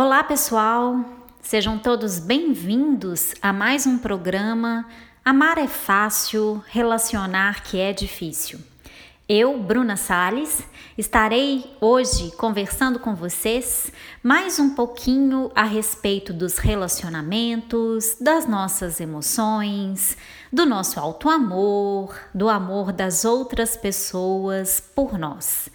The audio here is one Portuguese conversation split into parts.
Olá, pessoal! Sejam todos bem-vindos a mais um programa Amar é fácil, relacionar que é difícil. Eu, Bruna Sales, estarei hoje conversando com vocês mais um pouquinho a respeito dos relacionamentos, das nossas emoções, do nosso alto amor, do amor das outras pessoas por nós.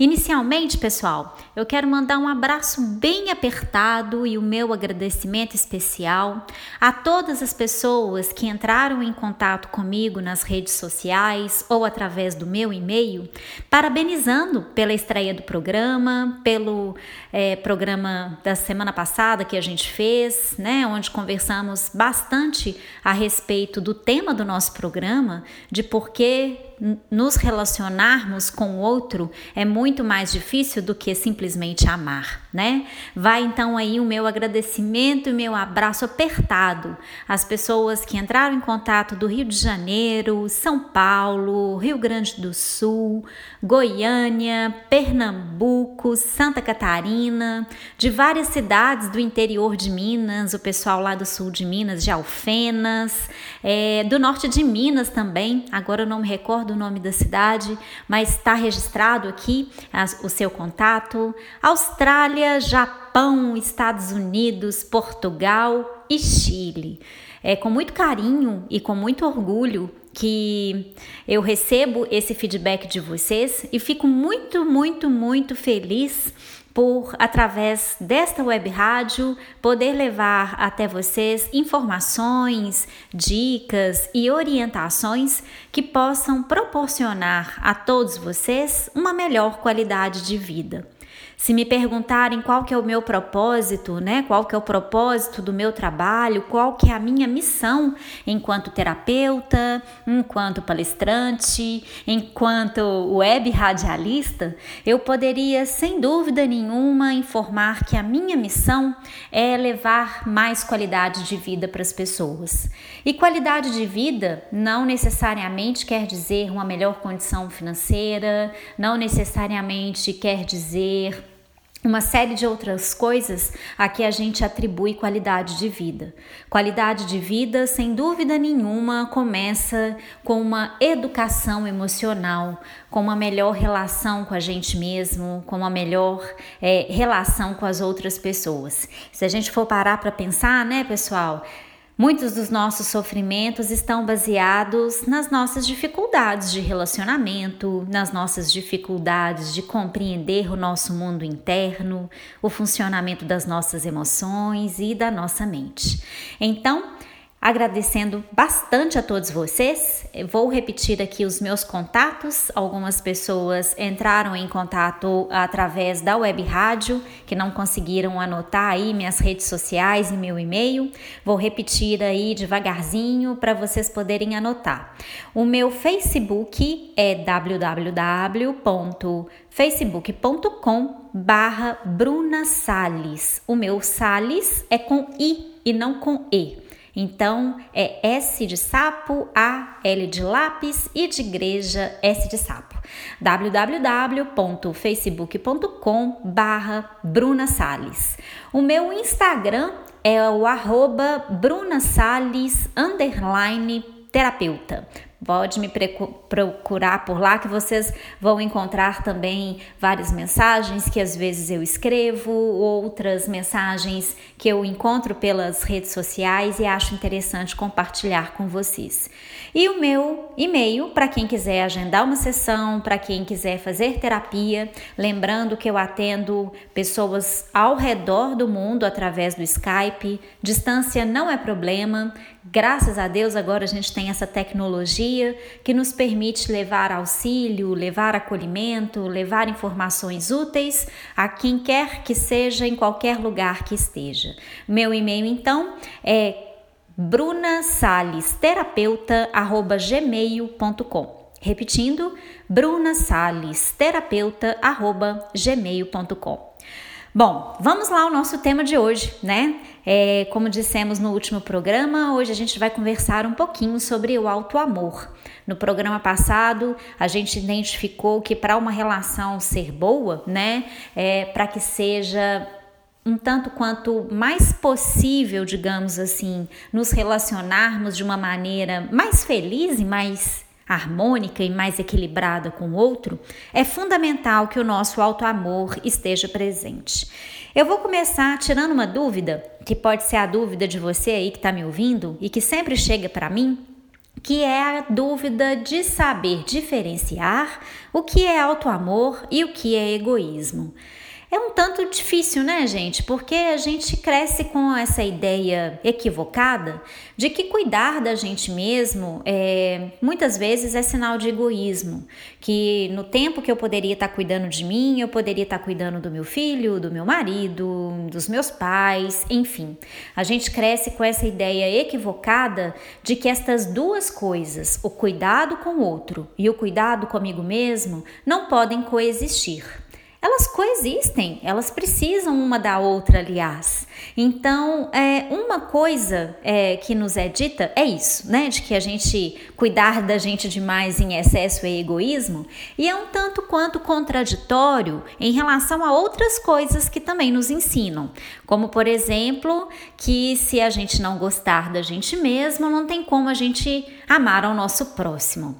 Inicialmente, pessoal, eu quero mandar um abraço bem apertado e o meu agradecimento especial a todas as pessoas que entraram em contato comigo nas redes sociais ou através do meu e-mail, parabenizando pela estreia do programa, pelo é, programa da semana passada que a gente fez, né, onde conversamos bastante a respeito do tema do nosso programa, de por que nos relacionarmos com o outro é muito mais difícil do que simplesmente amar, né? Vai então aí o meu agradecimento e meu abraço apertado às pessoas que entraram em contato do Rio de Janeiro, São Paulo, Rio Grande do Sul, Goiânia, Pernambuco, Santa Catarina, de várias cidades do interior de Minas, o pessoal lá do sul de Minas, de Alfenas, é, do norte de Minas também, agora eu não me recordo recordo o nome da cidade, mas está registrado aqui as, o seu contato. Austrália, Japão, Estados Unidos, Portugal e Chile. É com muito carinho e com muito orgulho que eu recebo esse feedback de vocês e fico muito, muito, muito feliz por, através desta web rádio, poder levar até vocês informações, dicas e orientações que possam proporcionar a todos vocês uma melhor qualidade de vida. Se me perguntarem qual que é o meu propósito, né? Qual que é o propósito do meu trabalho, qual que é a minha missão enquanto terapeuta, enquanto palestrante, enquanto web radialista, eu poderia sem dúvida nenhuma informar que a minha missão é levar mais qualidade de vida para as pessoas. E qualidade de vida não necessariamente quer dizer uma melhor condição financeira, não necessariamente quer dizer uma série de outras coisas a que a gente atribui qualidade de vida. Qualidade de vida, sem dúvida nenhuma, começa com uma educação emocional, com uma melhor relação com a gente mesmo, com uma melhor é, relação com as outras pessoas. Se a gente for parar para pensar, né, pessoal? Muitos dos nossos sofrimentos estão baseados nas nossas dificuldades de relacionamento, nas nossas dificuldades de compreender o nosso mundo interno, o funcionamento das nossas emoções e da nossa mente. Então, Agradecendo bastante a todos vocês, vou repetir aqui os meus contatos. Algumas pessoas entraram em contato através da web rádio, que não conseguiram anotar aí minhas redes sociais e meu e-mail. Vou repetir aí devagarzinho para vocês poderem anotar. O meu Facebook é www.facebook.com barra Bruna Salles. O meu Salles é com I e não com E. Então é S de sapo, A, L de lápis e de igreja, S de sapo. www.facebook.com barra Bruna Salles. O meu Instagram é o arroba Bruna Salles underline terapeuta. Pode me procurar por lá que vocês vão encontrar também várias mensagens que às vezes eu escrevo, outras mensagens que eu encontro pelas redes sociais e acho interessante compartilhar com vocês. E o meu e-mail para quem quiser agendar uma sessão, para quem quiser fazer terapia, lembrando que eu atendo pessoas ao redor do mundo através do Skype. Distância não é problema. Graças a Deus agora a gente tem essa tecnologia que nos permite levar auxílio, levar acolhimento, levar informações úteis a quem quer que seja em qualquer lugar que esteja. Meu e-mail então é brunasalesterapeuta@gmail.com. Repetindo, brunasalesterapeuta@gmail.com. Bom, vamos lá ao nosso tema de hoje, né? É, como dissemos no último programa, hoje a gente vai conversar um pouquinho sobre o alto amor. No programa passado, a gente identificou que para uma relação ser boa, né, é, para que seja um tanto quanto mais possível, digamos assim, nos relacionarmos de uma maneira mais feliz e mais harmônica e mais equilibrada com o outro, é fundamental que o nosso auto-amor esteja presente. Eu vou começar tirando uma dúvida, que pode ser a dúvida de você aí que está me ouvindo e que sempre chega para mim, que é a dúvida de saber diferenciar o que é auto-amor e o que é egoísmo. É um tanto difícil, né, gente? Porque a gente cresce com essa ideia equivocada de que cuidar da gente mesmo é, muitas vezes é sinal de egoísmo. Que no tempo que eu poderia estar cuidando de mim, eu poderia estar cuidando do meu filho, do meu marido, dos meus pais, enfim. A gente cresce com essa ideia equivocada de que estas duas coisas, o cuidado com o outro e o cuidado comigo mesmo, não podem coexistir elas coexistem, elas precisam uma da outra, aliás. Então, é, uma coisa é, que nos é dita é isso, né? De que a gente cuidar da gente demais em excesso é egoísmo, e é um tanto quanto contraditório em relação a outras coisas que também nos ensinam. Como, por exemplo, que se a gente não gostar da gente mesmo, não tem como a gente amar ao nosso próximo.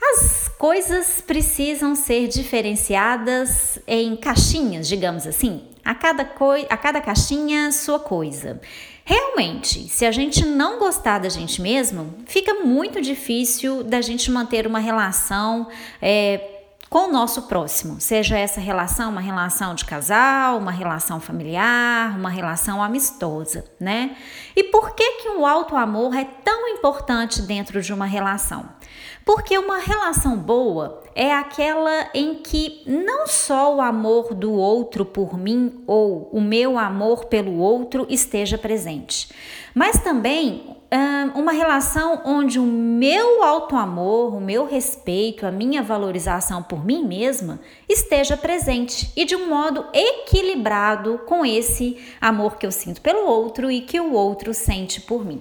As coisas precisam ser diferenciadas em caixinhas, digamos assim. A cada, coi a cada caixinha, sua coisa. Realmente, se a gente não gostar da gente mesmo, fica muito difícil da gente manter uma relação é, com o nosso próximo, seja essa relação uma relação de casal, uma relação familiar, uma relação amistosa, né? E por que que o alto amor é tão importante dentro de uma relação? Porque uma relação boa é aquela em que não só o amor do outro por mim ou o meu amor pelo outro esteja presente, mas também uma relação onde o meu auto-amor, o meu respeito, a minha valorização por mim mesma esteja presente e de um modo equilibrado com esse amor que eu sinto pelo outro e que o outro sente por mim.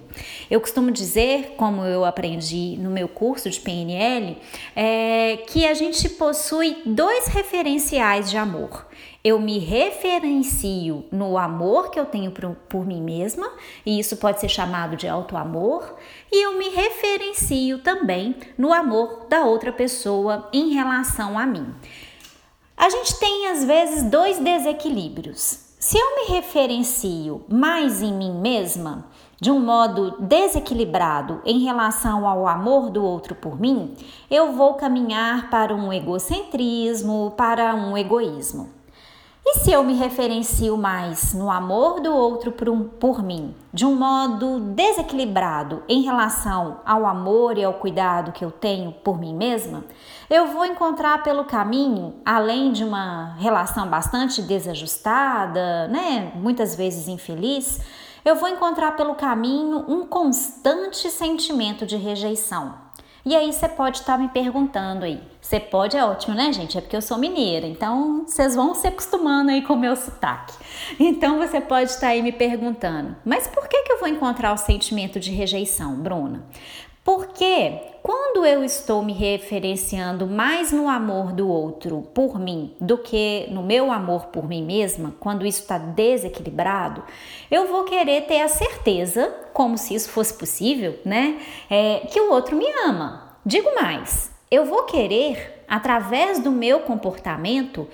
Eu costumo dizer, como eu aprendi no meu curso de PNL, é, que a gente possui dois referenciais de amor eu me referencio no amor que eu tenho por, por mim mesma, e isso pode ser chamado de auto-amor, e eu me referencio também no amor da outra pessoa em relação a mim. A gente tem às vezes dois desequilíbrios. Se eu me referencio mais em mim mesma, de um modo desequilibrado em relação ao amor do outro por mim, eu vou caminhar para um egocentrismo, para um egoísmo. E se eu me referencio mais no amor do outro por, um, por mim, de um modo desequilibrado em relação ao amor e ao cuidado que eu tenho por mim mesma, eu vou encontrar pelo caminho, além de uma relação bastante desajustada, né, muitas vezes infeliz, eu vou encontrar pelo caminho um constante sentimento de rejeição e aí você pode estar tá me perguntando aí. Você pode é ótimo, né, gente? É porque eu sou mineira, então vocês vão se acostumando aí com o meu sotaque. Então você pode estar tá aí me perguntando, mas por que, que eu vou encontrar o sentimento de rejeição, Bruna? Porque quando eu estou me referenciando mais no amor do outro por mim do que no meu amor por mim mesma, quando isso está desequilibrado, eu vou querer ter a certeza, como se isso fosse possível, né? É, que o outro me ama. Digo mais, eu vou querer, através do meu comportamento,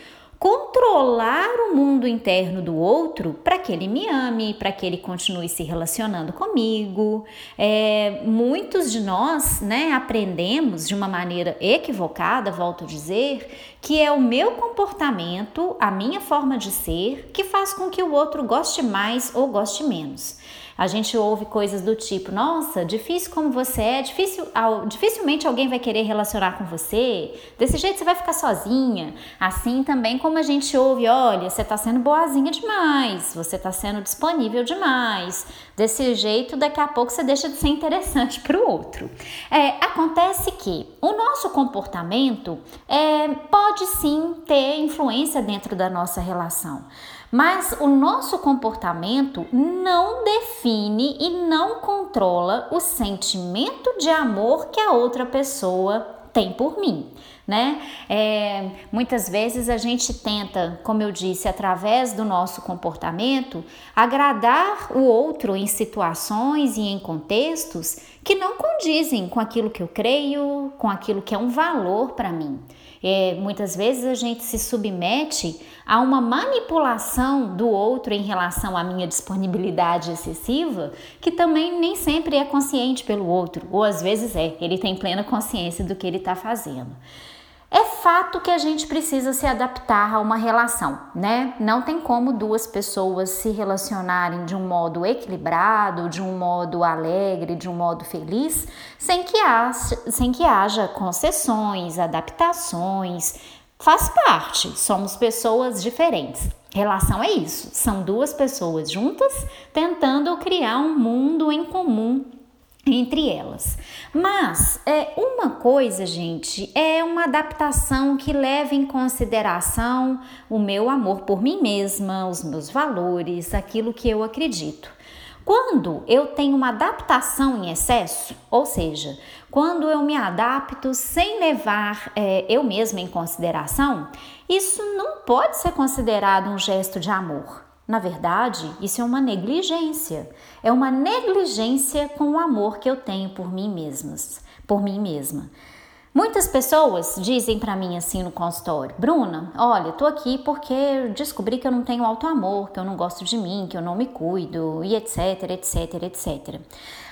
controlar o mundo interno do outro para que ele me ame, para que ele continue se relacionando comigo. É, muitos de nós, né, aprendemos de uma maneira equivocada, volto a dizer, que é o meu comportamento, a minha forma de ser, que faz com que o outro goste mais ou goste menos. A gente ouve coisas do tipo: nossa, difícil como você é, difícil, dificilmente alguém vai querer relacionar com você, desse jeito você vai ficar sozinha. Assim também como a gente ouve: olha, você está sendo boazinha demais, você está sendo disponível demais. Desse jeito, daqui a pouco você deixa de ser interessante para o outro. É, acontece que o nosso comportamento é, pode sim ter influência dentro da nossa relação. Mas o nosso comportamento não define e não controla o sentimento de amor que a outra pessoa tem por mim. né? É, muitas vezes a gente tenta, como eu disse, através do nosso comportamento, agradar o outro em situações e em contextos que não condizem com aquilo que eu creio, com aquilo que é um valor para mim. É, muitas vezes a gente se submete a uma manipulação do outro em relação à minha disponibilidade excessiva, que também nem sempre é consciente pelo outro, ou às vezes é, ele tem plena consciência do que ele está fazendo. É fato que a gente precisa se adaptar a uma relação, né? Não tem como duas pessoas se relacionarem de um modo equilibrado, de um modo alegre, de um modo feliz, sem que haja, sem que haja concessões, adaptações. Faz parte, somos pessoas diferentes. Relação é isso, são duas pessoas juntas tentando criar um mundo em comum entre elas. Mas é uma coisa, gente, é uma adaptação que leva em consideração o meu amor por mim mesma, os meus valores, aquilo que eu acredito. Quando eu tenho uma adaptação em excesso, ou seja, quando eu me adapto sem levar é, eu mesma em consideração, isso não pode ser considerado um gesto de amor. Na verdade, isso é uma negligência. É uma negligência com o amor que eu tenho por mim mesmas, por mim mesma. Muitas pessoas dizem para mim assim no consultório: "Bruna, olha, tô aqui porque descobri que eu não tenho alto amor, que eu não gosto de mim, que eu não me cuido e etc, etc, etc".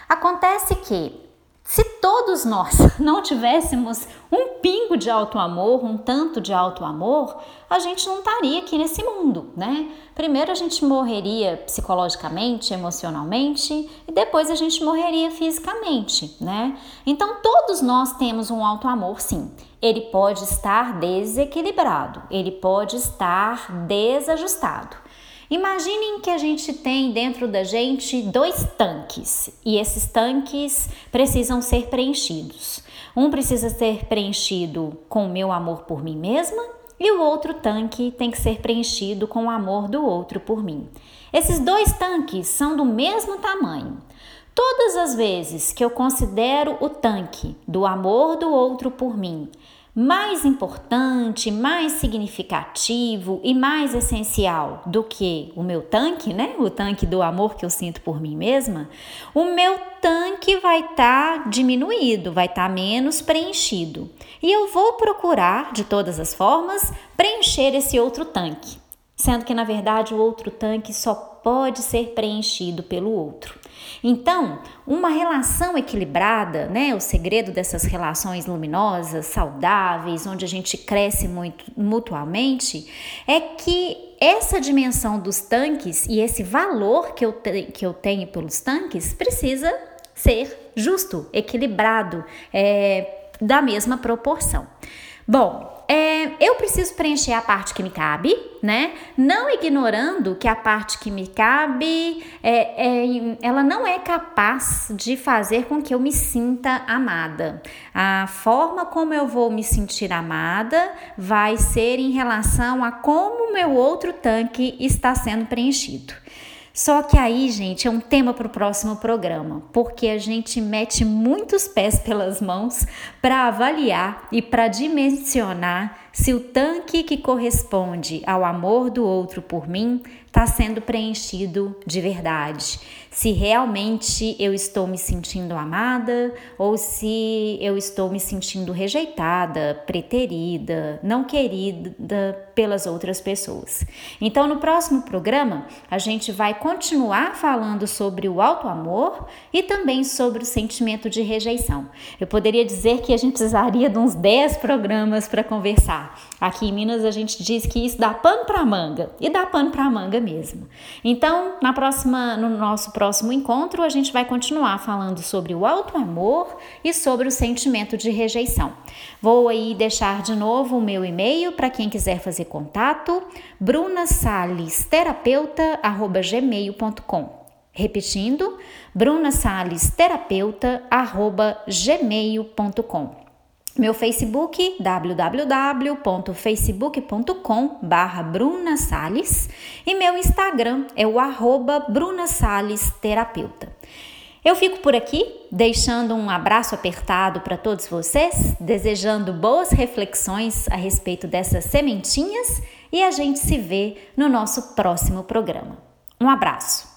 Acontece que se todos nós não tivéssemos um pingo de alto amor, um tanto de alto amor, a gente não estaria aqui nesse mundo, né? Primeiro a gente morreria psicologicamente, emocionalmente e depois a gente morreria fisicamente, né? Então todos nós temos um alto amor, sim. Ele pode estar desequilibrado, ele pode estar desajustado. Imaginem que a gente tem dentro da gente dois tanques e esses tanques precisam ser preenchidos. Um precisa ser preenchido com o meu amor por mim mesma e o outro tanque tem que ser preenchido com o amor do outro por mim. Esses dois tanques são do mesmo tamanho. Todas as vezes que eu considero o tanque do amor do outro por mim mais importante, mais significativo e mais essencial do que o meu tanque, né? O tanque do amor que eu sinto por mim mesma, o meu tanque vai estar tá diminuído, vai estar tá menos preenchido. E eu vou procurar, de todas as formas, preencher esse outro tanque, sendo que na verdade o outro tanque só pode ser preenchido pelo outro. Então, uma relação equilibrada, né, o segredo dessas relações luminosas, saudáveis, onde a gente cresce muito mutuamente, é que essa dimensão dos tanques e esse valor que eu, que eu tenho pelos tanques precisa ser justo, equilibrado, é, da mesma proporção. Bom, é, eu preciso preencher a parte que me cabe, né? Não ignorando que a parte que me cabe, é, é, ela não é capaz de fazer com que eu me sinta amada. A forma como eu vou me sentir amada vai ser em relação a como o meu outro tanque está sendo preenchido. Só que aí, gente, é um tema para o próximo programa, porque a gente mete muitos pés pelas mãos para avaliar e para dimensionar se o tanque que corresponde ao amor do outro por mim está sendo preenchido de verdade. Se realmente eu estou me sentindo amada ou se eu estou me sentindo rejeitada, preterida, não querida pelas outras pessoas. Então, no próximo programa, a gente vai continuar falando sobre o alto amor e também sobre o sentimento de rejeição. Eu poderia dizer que a gente precisaria de uns 10 programas para conversar. Aqui em Minas a gente diz que isso dá pano para manga e dá pano para manga mesmo. Então, na próxima, no nosso próximo encontro, a gente vai continuar falando sobre o alto amor e sobre o sentimento de rejeição. Vou aí deixar de novo o meu e-mail para quem quiser fazer contato, brunasalesterapeuta@gmail.com. Repetindo, brunasalesterapeuta@gmail.com. Meu Facebook, www.facebook.com barra Bruna Salles e meu Instagram é o arroba Bruna Salles Terapeuta. Eu fico por aqui, deixando um abraço apertado para todos vocês, desejando boas reflexões a respeito dessas sementinhas e a gente se vê no nosso próximo programa. Um abraço!